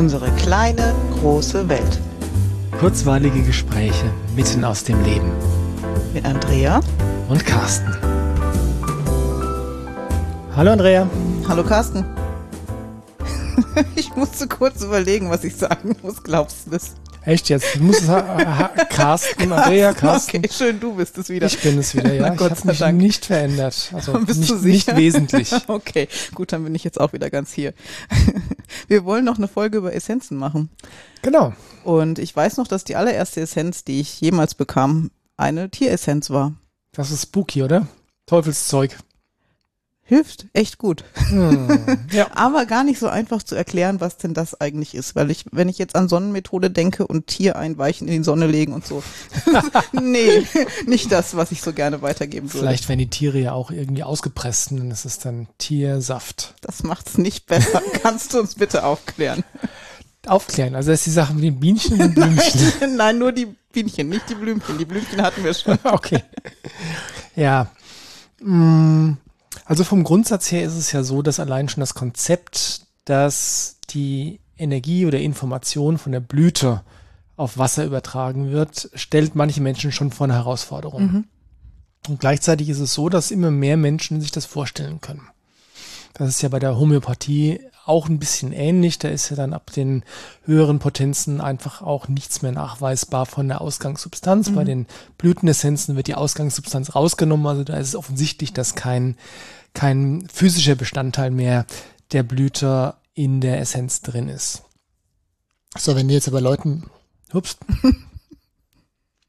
Unsere kleine, große Welt. Kurzweilige Gespräche mitten aus dem Leben. Mit Andrea und Carsten. Hallo Andrea. Hallo Carsten. Ich musste kurz überlegen, was ich sagen muss. Glaubst du das? Echt jetzt? Du musst es Carsten, Andrea, Carsten. Okay, schön, du bist es wieder. Ich bin es wieder, ja. Gott ich habe mich Dank. nicht verändert. Also Bist nicht, du sicher? nicht wesentlich. Okay, gut, dann bin ich jetzt auch wieder ganz hier. Wir wollen noch eine Folge über Essenzen machen. Genau. Und ich weiß noch, dass die allererste Essenz, die ich jemals bekam, eine Tieressenz war. Das ist spooky, oder? Teufelszeug. Hilft echt gut. Hm. Ja. Aber gar nicht so einfach zu erklären, was denn das eigentlich ist. Weil ich, wenn ich jetzt an Sonnenmethode denke und Tier einweichen in die Sonne legen und so. nee, nicht das, was ich so gerne weitergeben würde. Vielleicht werden die Tiere ja auch irgendwie ausgepresst und es ist dann Tiersaft. Das macht's nicht besser. Kannst du uns bitte aufklären? Aufklären. Also das ist die Sache mit den Bienchen und Blümchen. Nein, nur die Bienchen, nicht die Blümchen. Die Blümchen hatten wir schon. okay. Ja. Mm, Also vom Grundsatz her ist es ja so, dass allein schon das Konzept, dass die Energie oder Information von der Blüte auf Wasser übertragen wird, stellt manche Menschen schon vor eine Herausforderung. Und gleichzeitig ist es so, dass immer mehr Menschen sich das vorstellen können. Das ist ja bei der Homöopathie auch ein bisschen ähnlich. Da ist ja dann ab den höheren Potenzen einfach auch nichts mehr nachweisbar von der Ausgangssubstanz. Bei den Blütenessenzen wird die Ausgangssubstanz rausgenommen. Also da ist es offensichtlich, dass kein, kein physischer Bestandteil mehr der Blüte in der Essenz drin ist. So, wenn du jetzt aber Leuten, ups,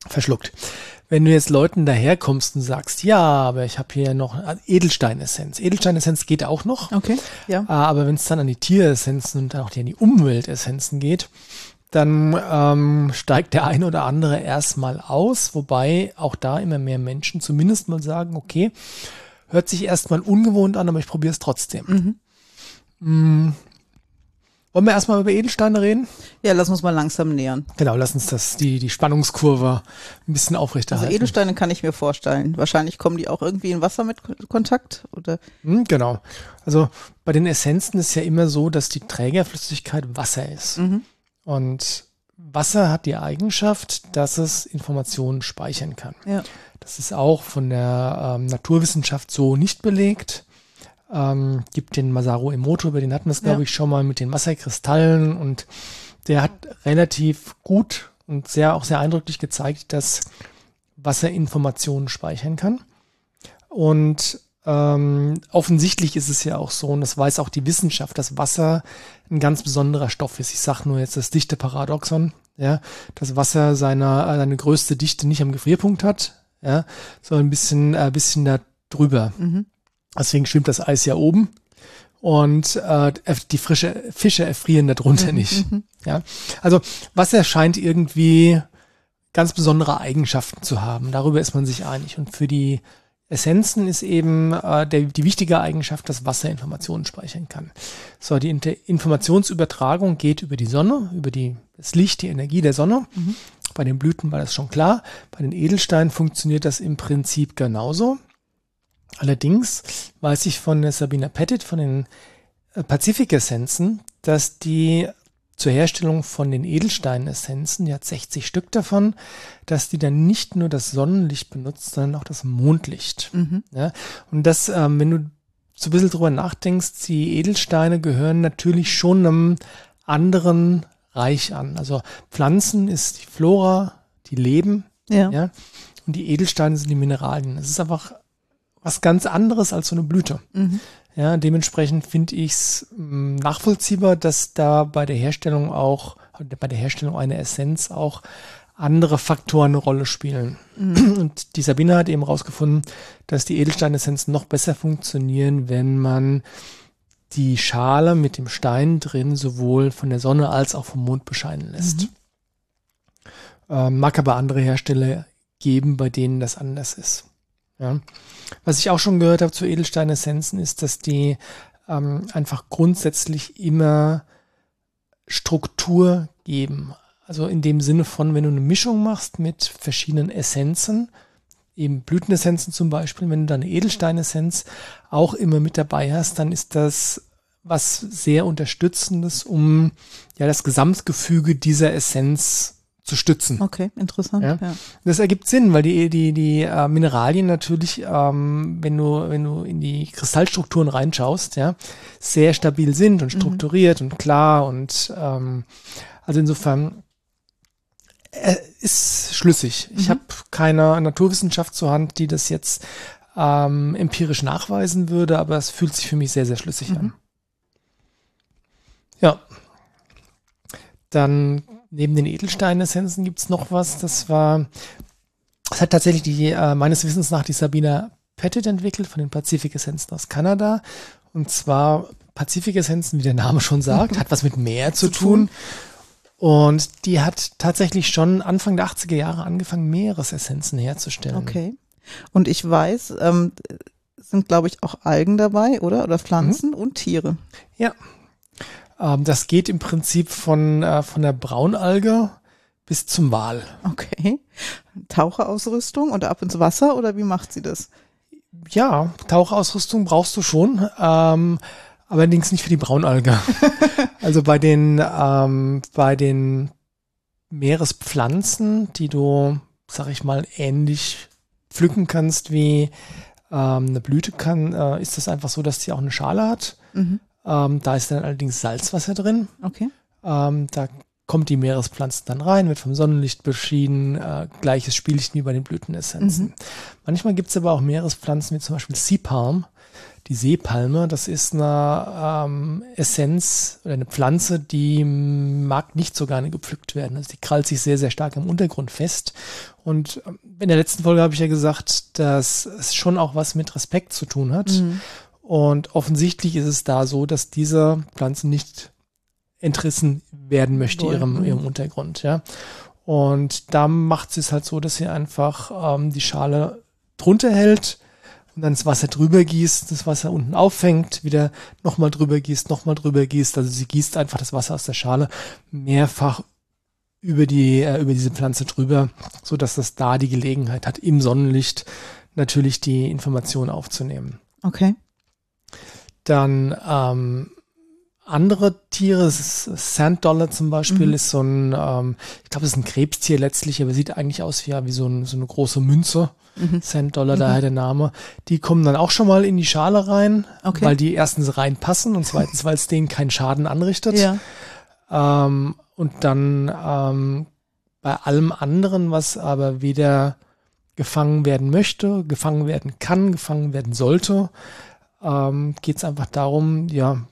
verschluckt. Wenn du jetzt Leuten daherkommst und sagst, ja, aber ich habe hier noch Edelsteinessenz. Edelsteinessenz geht auch noch. Okay, ja. Ah, Aber wenn es dann an die Tieressenzen und auch die an die Umweltessenzen geht, dann ähm, steigt der eine oder andere erstmal aus, wobei auch da immer mehr Menschen zumindest mal sagen, okay, hört sich erstmal ungewohnt an, aber ich probiere es trotzdem. Mm. Wollen wir erstmal über Edelsteine reden? Ja, lass uns mal langsam nähern. Genau, lass uns das, die, die Spannungskurve ein bisschen Also aufrechterhalten. Edelsteine kann ich mir vorstellen. Wahrscheinlich kommen die auch irgendwie in Wasser mit Ko- Kontakt oder Hm, genau. Also bei den Essenzen ist ja immer so, dass die Trägerflüssigkeit Wasser ist. Und Wasser hat die Eigenschaft, dass es Informationen speichern kann. ja. Das ist auch von der ähm, Naturwissenschaft so nicht belegt. Ähm, gibt den Masaru Emoto, über den hatten wir es, glaube Ja. ich, schon mal mit den Wasserkristallen und der hat relativ gut und sehr auch sehr eindrücklich gezeigt, dass Wasser Informationen speichern kann. Und ähm, offensichtlich ist es ja auch so, und das weiß auch die Wissenschaft, dass Wasser ein ganz besonderer Stoff ist. Ich sage nur jetzt das dichte Paradoxon, ja, dass Wasser seine, äh, seine größte Dichte nicht am Gefrierpunkt hat, ja, sondern ein bisschen, äh, bisschen da drüber. Deswegen schwimmt das Eis ja oben und äh, die frische Fische erfrieren darunter nicht. Ja, also Wasser scheint irgendwie ganz besondere Eigenschaften zu haben. Darüber ist man sich einig. Und für die Essenzen ist eben äh, der, die wichtige Eigenschaft, dass Wasser Informationen speichern kann. So, die Inter Informationsübertragung geht über die Sonne, über die, das Licht, die Energie der Sonne. Bei den Blüten war das schon klar. Bei den Edelsteinen funktioniert das im Prinzip genauso. Allerdings weiß ich von Sabina Pettit, von den äh, Pazifik-Essenzen, dass die zur Herstellung von den Edelsteinessenzen, die hat 60 Stück davon, dass die dann nicht nur das Sonnenlicht benutzt, sondern auch das Mondlicht. Ja? Und das, ähm, wenn du so ein bisschen drüber nachdenkst, die Edelsteine gehören natürlich schon einem anderen Reich an. Also Pflanzen ist die Flora, die leben, Ja. ja, und die Edelsteine sind die Mineralien. Es ist einfach was ganz anderes als so eine Blüte. Ja, dementsprechend finde ich es nachvollziehbar, dass da bei der Herstellung auch, bei der Herstellung einer Essenz auch andere Faktoren eine Rolle spielen. Und die Sabine hat eben rausgefunden, dass die Edelsteinessenzen noch besser funktionieren, wenn man die Schale mit dem Stein drin sowohl von der Sonne als auch vom Mond bescheinen lässt. Ähm, mag aber andere Hersteller geben, bei denen das anders ist. Ja. Was ich auch schon gehört habe zu Edelsteinessenzen ist, dass die ähm, einfach grundsätzlich immer Struktur geben. Also in dem Sinne von, wenn du eine Mischung machst mit verschiedenen Essenzen, eben Blütenessenzen zum Beispiel, wenn du da eine Edelsteinessenz auch immer mit dabei hast, dann ist das was sehr Unterstützendes, um ja das Gesamtgefüge dieser Essenz zu stützen. Okay, interessant. Ja. ja. Das ergibt Sinn, weil die, die, die äh, Mineralien natürlich, ähm, wenn du, wenn du in die Kristallstrukturen reinschaust, ja, sehr stabil sind und mhm. strukturiert mhm. und klar und ähm, also insofern äh, ist schlüssig. Mhm. Ich habe keine Naturwissenschaft zur Hand, die das jetzt ähm, empirisch nachweisen würde, aber es fühlt sich für mich sehr, sehr schlüssig mhm. an. Ja. Dann neben den Edelsteinessenzen gibt es noch was, das war, das hat tatsächlich die, äh, meines Wissens nach die Sabina Pettit entwickelt von den Pazifik-Essenzen aus Kanada. Und zwar Pazifik-Essenzen, wie der Name schon sagt, hat was mit Meer zu tun. Und die hat tatsächlich schon Anfang der 80er Jahre angefangen, Meeresessenzen herzustellen. Okay. Und ich weiß, ähm, sind, glaube ich, auch Algen dabei, oder? Oder Pflanzen mhm. und Tiere. Ja, ähm, das geht im Prinzip von, äh, von der Braunalge bis zum Wal. Okay. Taucherausrüstung und ab ins Wasser oder wie macht sie das? Ja, Taucherausrüstung brauchst du schon, ähm, allerdings nicht für die Braunalge. also bei den, ähm, bei den Meerespflanzen, die du, sag ich mal, ähnlich pflücken kannst wie ähm, eine Blüte kann, äh, ist das einfach so, dass die auch eine Schale hat. Mhm. Ähm, da ist dann allerdings Salzwasser drin. Okay. Ähm, da kommt die Meerespflanze dann rein, wird vom Sonnenlicht beschieden, äh, gleiches Spielchen wie bei den Blütenessenzen. Mhm. Manchmal gibt es aber auch Meerespflanzen wie zum Beispiel Sea Palm, die Seepalme. Das ist eine ähm, Essenz oder eine Pflanze, die mag nicht so gerne gepflückt werden. Also die krallt sich sehr, sehr stark am Untergrund fest. Und ähm, in der letzten Folge habe ich ja gesagt, dass es schon auch was mit Respekt zu tun hat. Mhm. Und offensichtlich ist es da so, dass diese Pflanze nicht entrissen werden möchte ihrem, ihrem Untergrund, ja. Und da macht sie es halt so, dass sie einfach ähm, die Schale drunter hält und dann das Wasser drüber gießt, das Wasser unten auffängt, wieder nochmal drüber gießt, nochmal drüber gießt. Also sie gießt einfach das Wasser aus der Schale mehrfach über die, äh, über diese Pflanze drüber, so dass das da die Gelegenheit hat, im Sonnenlicht natürlich die Information aufzunehmen. Okay. Dann ähm, andere Tiere, Sand Dollar zum Beispiel, mhm. ist so ein, ähm, ich glaube, es ist ein Krebstier letztlich, aber sieht eigentlich aus wie, wie so, ein, so eine große Münze. Mhm. Sand Dollar, mhm. daher der Name. Die kommen dann auch schon mal in die Schale rein, okay. weil die erstens reinpassen und zweitens, weil es denen keinen Schaden anrichtet. Ja. Ähm, und dann ähm, bei allem anderen, was aber weder gefangen werden möchte, gefangen werden kann, gefangen werden sollte, ähm, geht es einfach darum, ja,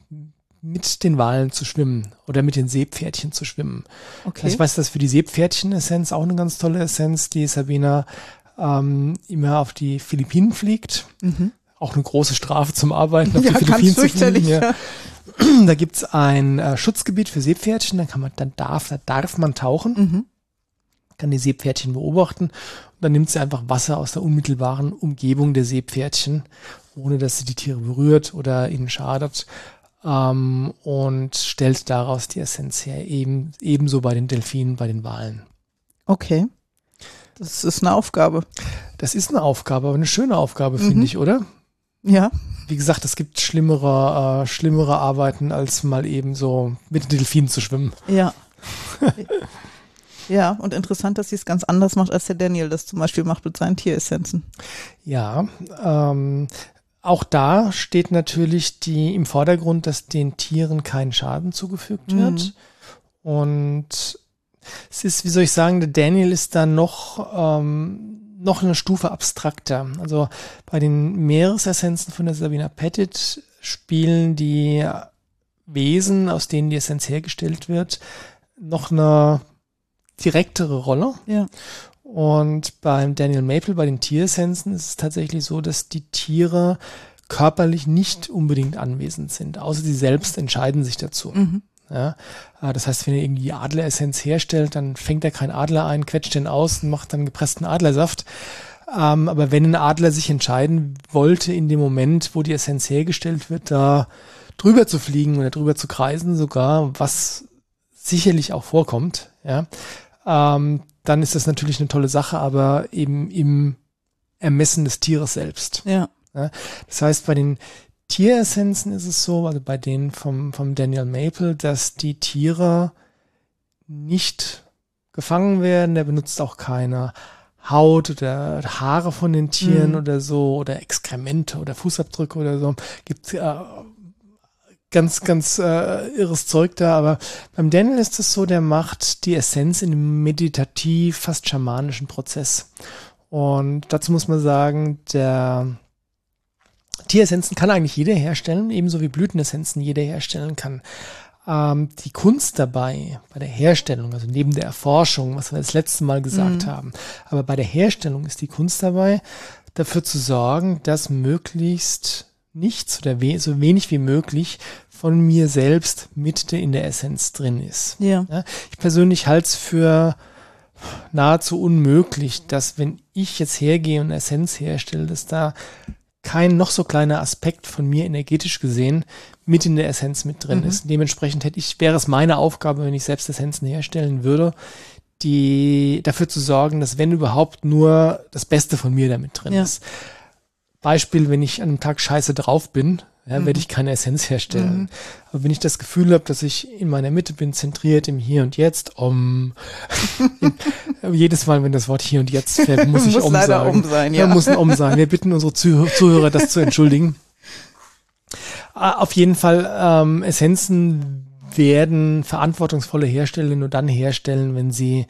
mit den Walen zu schwimmen oder mit den Seepferdchen zu schwimmen. Okay. Also ich weiß, dass für die Seepferdchen-Essenz auch eine ganz tolle Essenz, die Sabina ähm, immer auf die Philippinen fliegt. Mhm. Auch eine große Strafe zum Arbeiten auf ja, die Philippinen zu fliegen. Ja. Da gibt's ein äh, Schutzgebiet für Seepferdchen, da kann man, dann darf, da darf man tauchen, mhm. kann die Seepferdchen beobachten und dann nimmt sie einfach Wasser aus der unmittelbaren Umgebung der Seepferdchen ohne dass sie die Tiere berührt oder ihnen schadet ähm, und stellt daraus die Essenz her. Eben, ebenso bei den Delfinen, bei den Walen. Okay. Das ist eine Aufgabe. Das ist eine Aufgabe, aber eine schöne Aufgabe, mhm. finde ich, oder? Ja. Wie gesagt, es gibt schlimmere, äh, schlimmere Arbeiten, als mal eben so mit den Delfinen zu schwimmen. Ja. Ja, und interessant, dass sie es ganz anders macht, als der Daniel das zum Beispiel macht mit seinen Tieressenzen. Ja, ähm, auch da steht natürlich die im Vordergrund, dass den Tieren kein Schaden zugefügt wird. Mhm. Und es ist, wie soll ich sagen, der Daniel ist da noch, ähm, noch eine Stufe abstrakter. Also bei den Meeresessenzen von der Sabina Pettit spielen die Wesen, aus denen die Essenz hergestellt wird, noch eine direktere Rolle. Ja. Und beim Daniel Maple, bei den Tieressenzen, ist es tatsächlich so, dass die Tiere körperlich nicht unbedingt anwesend sind, außer sie selbst entscheiden sich dazu. Mhm. Ja, äh, das heißt, wenn er irgendwie Adleressenz herstellt, dann fängt er keinen Adler ein, quetscht den aus und macht dann gepressten Adlersaft. Ähm, aber wenn ein Adler sich entscheiden wollte, in dem Moment, wo die Essenz hergestellt wird, da drüber zu fliegen oder drüber zu kreisen sogar, was sicherlich auch vorkommt, ja, ähm, dann ist das natürlich eine tolle Sache, aber eben im Ermessen des Tieres selbst. Ja. ja. Das heißt, bei den Tieressenzen ist es so, also bei denen vom, vom Daniel Maple, dass die Tiere nicht gefangen werden. Der benutzt auch keine Haut oder Haare von den Tieren mhm. oder so oder Exkremente oder Fußabdrücke oder so. Gibt äh, ganz, ganz äh, irres Zeug da. Aber beim Daniel ist es so, der macht die Essenz in einem meditativ, fast schamanischen Prozess. Und dazu muss man sagen, der Tieressenzen kann eigentlich jeder herstellen, ebenso wie Blütenessenzen jeder herstellen kann. Ähm, die Kunst dabei, bei der Herstellung, also neben der Erforschung, was wir das letzte Mal gesagt mhm. haben, aber bei der Herstellung ist die Kunst dabei, dafür zu sorgen, dass möglichst nichts oder we so wenig wie möglich von mir selbst mit in der Essenz drin ist. Ja. ja ich persönlich halte es für nahezu unmöglich, dass wenn ich jetzt hergehe und Essenz herstelle, dass da kein noch so kleiner Aspekt von mir energetisch gesehen mit in der Essenz mit drin mhm. ist. Dementsprechend hätte ich, wäre es meine Aufgabe, wenn ich selbst Essenzen herstellen würde, die dafür zu sorgen, dass wenn überhaupt nur das Beste von mir damit drin ja. ist. Beispiel, wenn ich an einem Tag scheiße drauf bin, ja, mhm. werde ich keine Essenz herstellen. Mhm. Aber wenn ich das Gefühl habe, dass ich in meiner Mitte bin, zentriert im Hier und Jetzt, um jedes Mal, wenn das Wort Hier und Jetzt fällt, muss ich muss um leider sagen. Um sein, ja. ja. muss ein Um sein. Wir bitten unsere Zuh Zuhörer, das zu entschuldigen. Ah, auf jeden Fall, ähm, Essenzen werden verantwortungsvolle Hersteller nur dann herstellen, wenn sie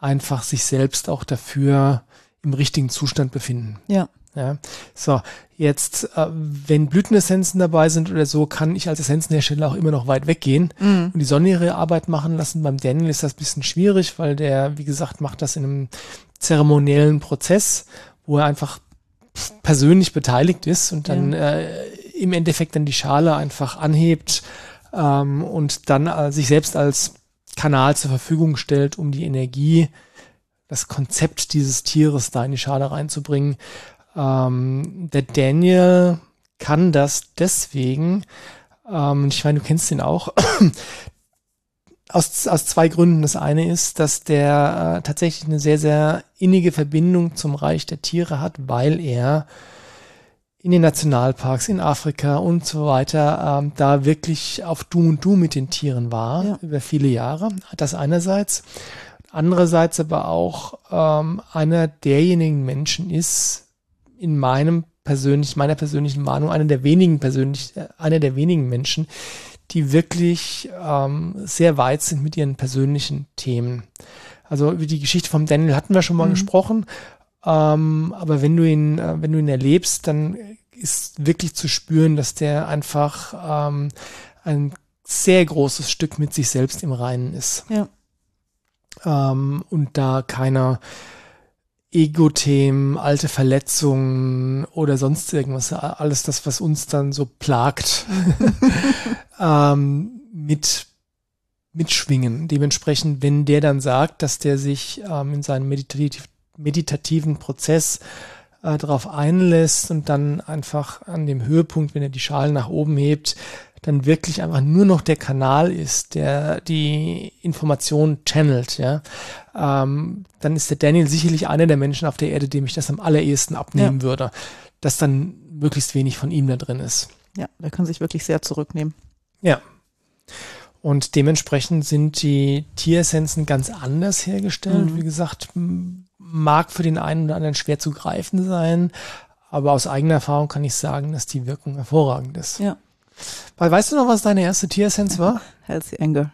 einfach sich selbst auch dafür im richtigen Zustand befinden. Ja. Ja, so, jetzt, äh, wenn Blütenessenzen dabei sind oder so, kann ich als Essenzenhersteller auch immer noch weit weggehen mhm. und die Sonne ihre Arbeit machen lassen. Beim Daniel ist das ein bisschen schwierig, weil der, wie gesagt, macht das in einem zeremoniellen Prozess, wo er einfach persönlich beteiligt ist und dann ja. äh, im Endeffekt dann die Schale einfach anhebt ähm, und dann äh, sich selbst als Kanal zur Verfügung stellt, um die Energie, das Konzept dieses Tieres da in die Schale reinzubringen. Ähm, der Daniel kann das deswegen, ähm, ich meine, du kennst ihn auch, aus, aus zwei Gründen. Das eine ist, dass der äh, tatsächlich eine sehr, sehr innige Verbindung zum Reich der Tiere hat, weil er in den Nationalparks in Afrika und so weiter ähm, da wirklich auf Du und Du mit den Tieren war ja. über viele Jahre. Das einerseits. Andererseits aber auch ähm, einer derjenigen Menschen ist, in meinem persönlich, meiner persönlichen Meinung, einer der wenigen persönlich, äh, einer der wenigen Menschen, die wirklich ähm, sehr weit sind mit ihren persönlichen Themen. Also über die Geschichte vom Daniel hatten wir schon mal mhm. gesprochen. Ähm, aber wenn du ihn, äh, wenn du ihn erlebst, dann ist wirklich zu spüren, dass der einfach ähm, ein sehr großes Stück mit sich selbst im Reinen ist. Ja. Ähm, und da keiner Ego-Themen, alte Verletzungen oder sonst irgendwas, alles das, was uns dann so plagt, ähm, mit mitschwingen. Dementsprechend, wenn der dann sagt, dass der sich ähm, in seinem meditativ, meditativen Prozess äh, darauf einlässt und dann einfach an dem Höhepunkt, wenn er die Schalen nach oben hebt, dann wirklich einfach nur noch der Kanal ist, der die Information channelt, ja, ähm, dann ist der Daniel sicherlich einer der Menschen auf der Erde, dem ich das am allerersten abnehmen ja. würde, dass dann möglichst wenig von ihm da drin ist. Ja, der kann sich wirklich sehr zurücknehmen. Ja. Und dementsprechend sind die Tieressenzen ganz anders hergestellt. Mhm. Wie gesagt, mag für den einen oder anderen schwer zu greifen sein, aber aus eigener Erfahrung kann ich sagen, dass die Wirkung hervorragend ist. Ja. Weil, weißt du noch, was deine erste Tieressenz war? Healthy Anger.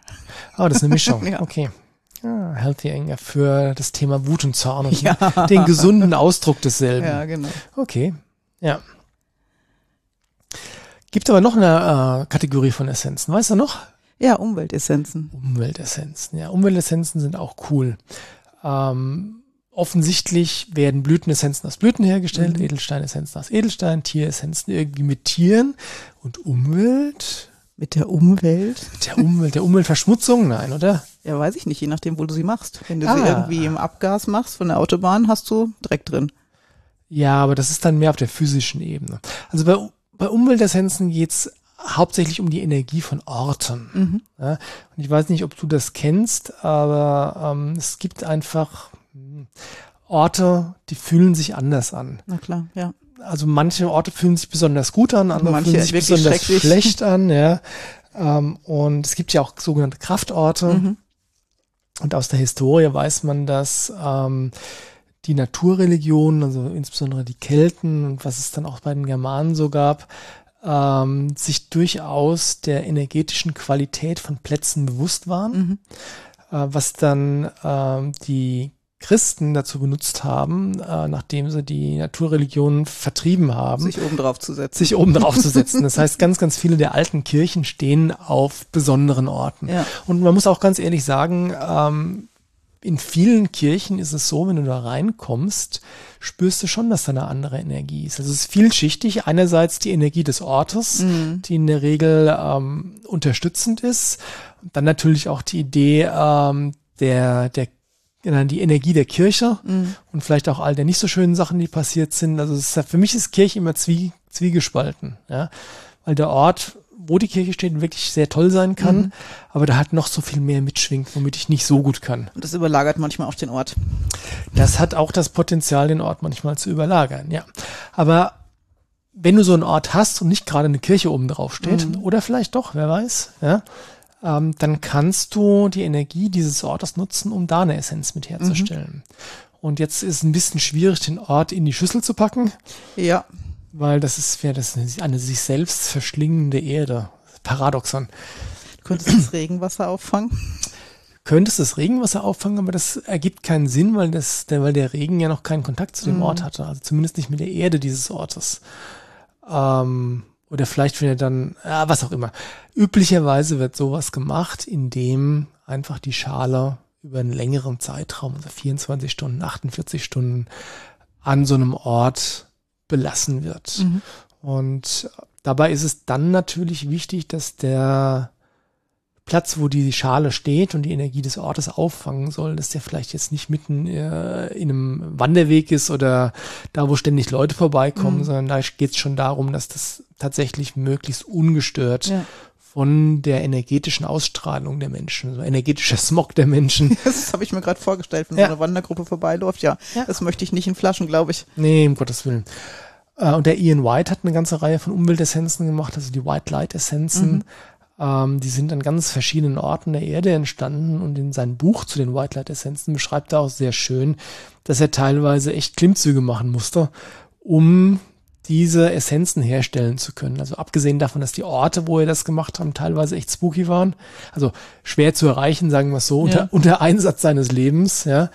Oh, das ist eine Mischung. ja. Okay. Ja, Healthy Anger für das Thema Wut und Zorn und ja. den gesunden Ausdruck desselben. Ja, genau. Okay. Ja. Gibt aber noch eine äh, Kategorie von Essenzen. Weißt du noch? Ja, Umweltessenzen. Umweltessenzen. Ja, Umweltessenzen sind auch cool. Ähm, offensichtlich werden Blütenessenzen aus Blüten hergestellt, mhm. Edelsteinessenzen aus Edelstein, Tieressenzen irgendwie mit Tieren und Umwelt. Mit der Umwelt? Mit der Umwelt, der Umweltverschmutzung? Nein, oder? Ja, weiß ich nicht, je nachdem, wo du sie machst. Wenn du ah. sie irgendwie im Abgas machst von der Autobahn, hast du Dreck drin. Ja, aber das ist dann mehr auf der physischen Ebene. Also bei, bei Umweltessenzen geht's hauptsächlich um die Energie von Orten. Mhm. Ja, und ich weiß nicht, ob du das kennst, aber ähm, es gibt einfach Orte, die fühlen sich anders an. Na klar, ja. also manche Orte fühlen sich besonders gut an, andere Manche fühlen sich besonders schlecht an, ja. Ähm, und es gibt ja auch sogenannte Kraftorte. Mhm. Und aus der Historie weiß man, dass ähm, die Naturreligionen, also insbesondere die Kelten und was es dann auch bei den Germanen so gab, ähm, sich durchaus der energetischen Qualität von Plätzen bewusst waren, Mhm. äh, was dann ähm, die Christen dazu benutzt haben, äh, nachdem sie die Naturreligionen vertrieben haben, Sich oben drauf zu setzen. sich oben drauf zu setzen. Das heißt, ganz, ganz viele der alten Kirchen stehen auf besonderen Orten. Ja. Und man muss auch ganz ehrlich sagen, ähm, in vielen Kirchen ist es so, wenn du da reinkommst, spürst du schon, dass da eine andere Energie ist. Also es ist vielschichtig. Einerseits die Energie des Ortes, Mhm. die in der Regel ähm, unterstützend ist. Und dann natürlich auch die Idee ähm, der, der die Energie der Kirche Mhm. und vielleicht auch all der nicht so schönen Sachen, die passiert sind. Also ist, für mich ist Kirche immer zwie, zwiegespalten, ja, weil der Ort, wo die Kirche steht, wirklich sehr toll sein kann, Mhm. aber da hat noch so viel mehr mitschwingt, womit ich nicht so gut kann. Und das überlagert manchmal auch den Ort. Das hat auch das Potenzial, den Ort manchmal zu überlagern, ja. Aber wenn du so einen Ort hast und nicht gerade eine Kirche oben drauf steht, Mhm. oder vielleicht doch, wer weiß, ja, ähm, dann kannst du die Energie dieses Ortes nutzen, um da eine Essenz mit herzustellen. Und jetzt ist es ein bisschen schwierig, den Ort in die Schüssel zu packen, Ja. weil das ist, ja, das ist eine sich selbst verschlingende Erde. Paradoxon. Du könntest das Regenwasser auffangen. könntest das Regenwasser auffangen, aber das ergibt keinen Sinn, weil, das, der, weil der Regen ja noch keinen Kontakt zu dem Mhm. Ort hatte. Also zumindest nicht mit der Erde dieses Ortes. Ähm, oder vielleicht, wenn er dann, ja, was auch immer. Üblicherweise wird sowas gemacht, indem einfach die Schale über einen längeren Zeitraum, also 24 Stunden, 48 Stunden, an so einem Ort belassen wird. Mhm. Und dabei ist es dann natürlich wichtig, dass der Platz, wo die Schale steht und die Energie des Ortes auffangen soll, dass der vielleicht jetzt nicht mitten äh, in einem Wanderweg ist oder da, wo ständig Leute vorbeikommen, Mhm. sondern da geht es schon darum, dass das tatsächlich möglichst ungestört Ja. von der energetischen Ausstrahlung der Menschen, so energetischer Smog der Menschen. Das habe ich mir gerade vorgestellt, wenn Ja. so eine Wandergruppe vorbeiläuft. Ja, Ja. das möchte ich nicht in Flaschen, glaube ich. Nee, um Gottes Willen. Äh, Und der Ian White hat eine ganze Reihe von Umweltessenzen gemacht, also die White Light Essenzen. Mhm. Ähm, die sind an ganz verschiedenen Orten der Erde entstanden und in seinem Buch zu den White Light Essenzen beschreibt er auch sehr schön, dass er teilweise echt Klimmzüge machen musste, um diese Essenzen herstellen zu können. Also abgesehen davon, dass die Orte, wo er das gemacht haben, teilweise echt spooky waren. Also schwer zu erreichen, sagen wir es so, unter, Ja. unter Einsatz seines Lebens, ja.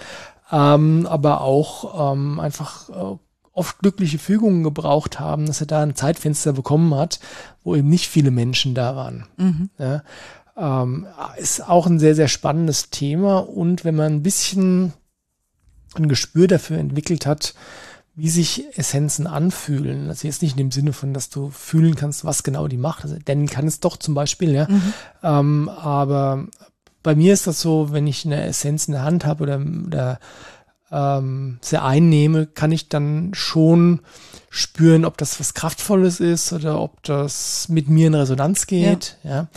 Ähm, aber auch ähm, einfach äh, oft glückliche Fügungen gebraucht haben, dass er da ein Zeitfenster bekommen hat, wo eben nicht viele Menschen da waren. Mhm. Ja. Ähm, ist auch ein sehr, sehr spannendes Thema und wenn man ein bisschen ein Gespür dafür entwickelt hat, wie sich Essenzen anfühlen. Also jetzt nicht in dem Sinne von, dass du fühlen kannst, was genau die macht. Also, denn kann es doch zum Beispiel, ja. Mhm. Ähm, aber bei mir ist das so, wenn ich eine Essenz in der Hand habe oder, oder ähm, sie einnehme, kann ich dann schon spüren, ob das was Kraftvolles ist oder ob das mit mir in Resonanz geht. Ja.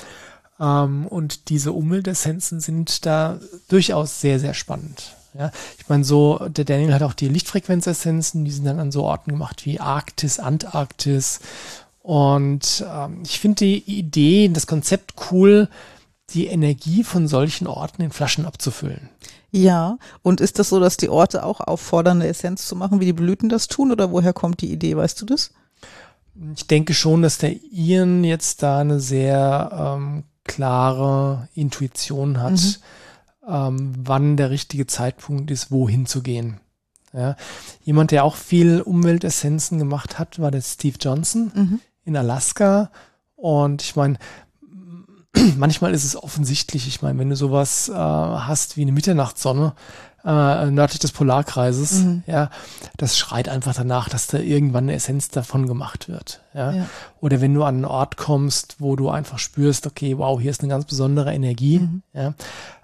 Ähm, und diese Umweltessenzen sind da durchaus sehr, sehr spannend. Ja, ich meine, so, der Daniel hat auch die Lichtfrequenzessenzen, die sind dann an so Orten gemacht wie Arktis, Antarktis. Und ähm, ich finde die Idee, das Konzept cool, die Energie von solchen Orten in Flaschen abzufüllen. Ja, und ist das so, dass die Orte auch auffordern, eine Essenz zu machen, wie die Blüten das tun? Oder woher kommt die Idee? Weißt du das? Ich denke schon, dass der Ian jetzt da eine sehr ähm, klare Intuition hat, Mhm. ähm, wann der richtige Zeitpunkt ist, wohin zu gehen. Ja. Jemand, der auch viel Umweltessenzen gemacht hat, war der Steve Johnson Mhm. in Alaska. Und ich meine, manchmal ist es offensichtlich, ich meine, wenn du sowas äh, hast wie eine Mitternachtssonne äh, nördlich des Polarkreises, Mhm. ja, das schreit einfach danach, dass da irgendwann eine Essenz davon gemacht wird. Ja? Ja. Oder wenn du an einen Ort kommst, wo du einfach spürst, okay, wow, hier ist eine ganz besondere Energie, Mhm. ja,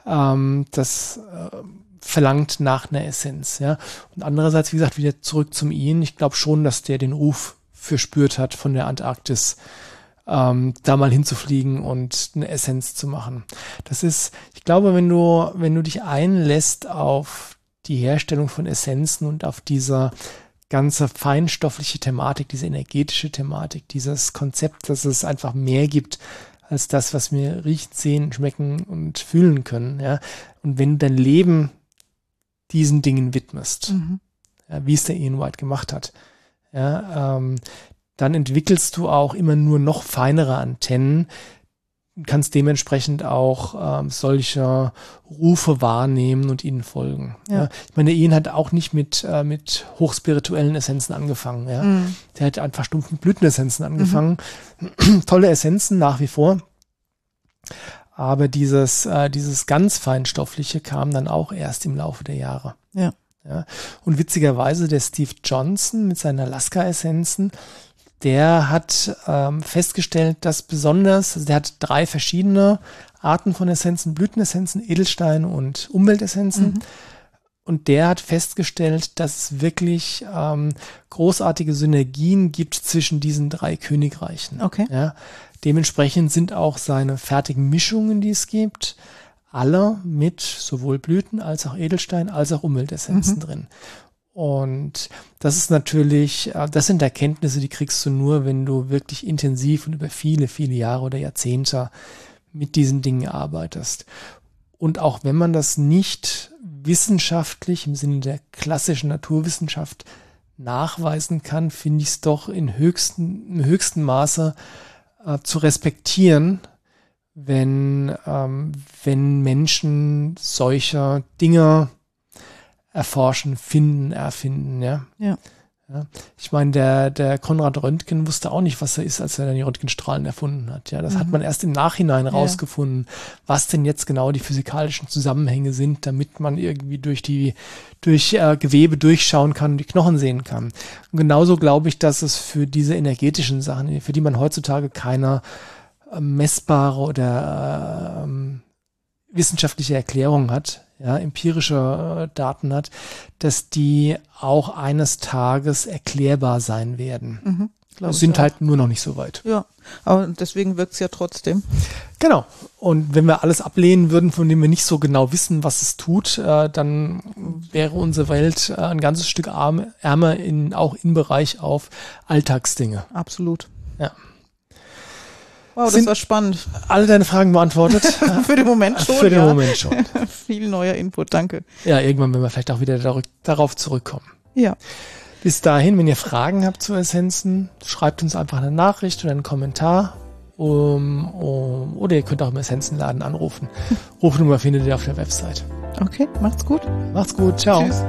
ähm, das äh, verlangt nach einer Essenz, ja. Und andererseits, wie gesagt, wieder zurück zum Ian. Ich glaube schon, dass der den Ruf verspürt hat von der Antarktis, ähm, da mal hinzufliegen und eine Essenz zu machen. Das ist, ich glaube, wenn du, wenn du dich einlässt auf die Herstellung von Essenzen und auf dieser ganze feinstoffliche Thematik, diese energetische Thematik, dieses Konzept, dass es einfach mehr gibt als das, was wir riechen, sehen, schmecken und fühlen können. Ja? Und wenn du dein Leben diesen Dingen widmest, mhm. ja, wie es der Ian White gemacht hat, ja, ähm, dann entwickelst du auch immer nur noch feinere Antennen, kannst dementsprechend auch ähm, solche Rufe wahrnehmen und ihnen folgen. Ja. ja. Ich meine, Ian hat auch nicht mit, äh, mit hochspirituellen Essenzen angefangen. Ja. Mhm. Der hat einfach stumpfen Blütenessenzen angefangen. Mhm. Tolle Essenzen nach wie vor. Aber dieses, äh, dieses ganz Feinstoffliche kam dann auch erst im Laufe der Jahre. Ja. ja. Und witzigerweise der Steve Johnson mit seinen Alaska-Essenzen, der hat ähm, festgestellt, dass besonders, also der hat drei verschiedene Arten von Essenzen, Blütenessenzen, Edelsteine und Umweltessenzen. Mhm. Und der hat festgestellt, dass es wirklich ähm, großartige Synergien gibt zwischen diesen drei Königreichen. Okay. Ja, dementsprechend sind auch seine fertigen Mischungen, die es gibt, alle mit sowohl Blüten als auch Edelstein als auch Umweltessenzen mhm. drin. Und das ist natürlich, äh, das sind Erkenntnisse, die kriegst du nur, wenn du wirklich intensiv und über viele, viele Jahre oder Jahrzehnte mit diesen Dingen arbeitest. Und auch wenn man das nicht wissenschaftlich im Sinne der klassischen Naturwissenschaft nachweisen kann, finde ich es doch in höchsten, im höchsten Maße äh, zu respektieren, wenn, ähm, wenn Menschen solcher Dinge erforschen, finden, erfinden, ja. Ja. ja. Ich meine, der, der Konrad Röntgen wusste auch nicht, was er ist, als er dann die Röntgenstrahlen erfunden hat. Ja, das mhm. hat man erst im Nachhinein rausgefunden, was denn jetzt genau die physikalischen Zusammenhänge sind, damit man irgendwie durch die, durch äh, Gewebe durchschauen kann und die Knochen sehen kann. Und genauso glaube ich, dass es für diese energetischen Sachen, für die man heutzutage keine äh, messbare oder äh, wissenschaftliche Erklärung hat, ja, empirische äh, Daten hat, dass die auch eines Tages erklärbar sein werden. Mhm, sind halt nur noch nicht so weit. Ja, aber deswegen wirkt es ja trotzdem. Genau. Und wenn wir alles ablehnen würden, von dem wir nicht so genau wissen, was es tut, äh, dann wäre unsere Welt äh, ein ganzes Stück arm, ärmer in, auch im Bereich auf Alltagsdinge. Absolut. Ja. Wow, das war spannend. Alle deine Fragen beantwortet? Für den Moment schon. Für den ja. Moment schon. Viel neuer Input, danke. Ja, irgendwann werden wir vielleicht auch wieder darauf zurückkommen. Ja. Bis dahin, wenn ihr Fragen habt zu Essenzen, schreibt uns einfach eine Nachricht oder einen Kommentar. Um, um, oder ihr könnt auch im Essenzenladen anrufen. Rufnummer findet ihr auf der Website. Okay, macht's gut. Macht's gut. Ciao. Tschüss.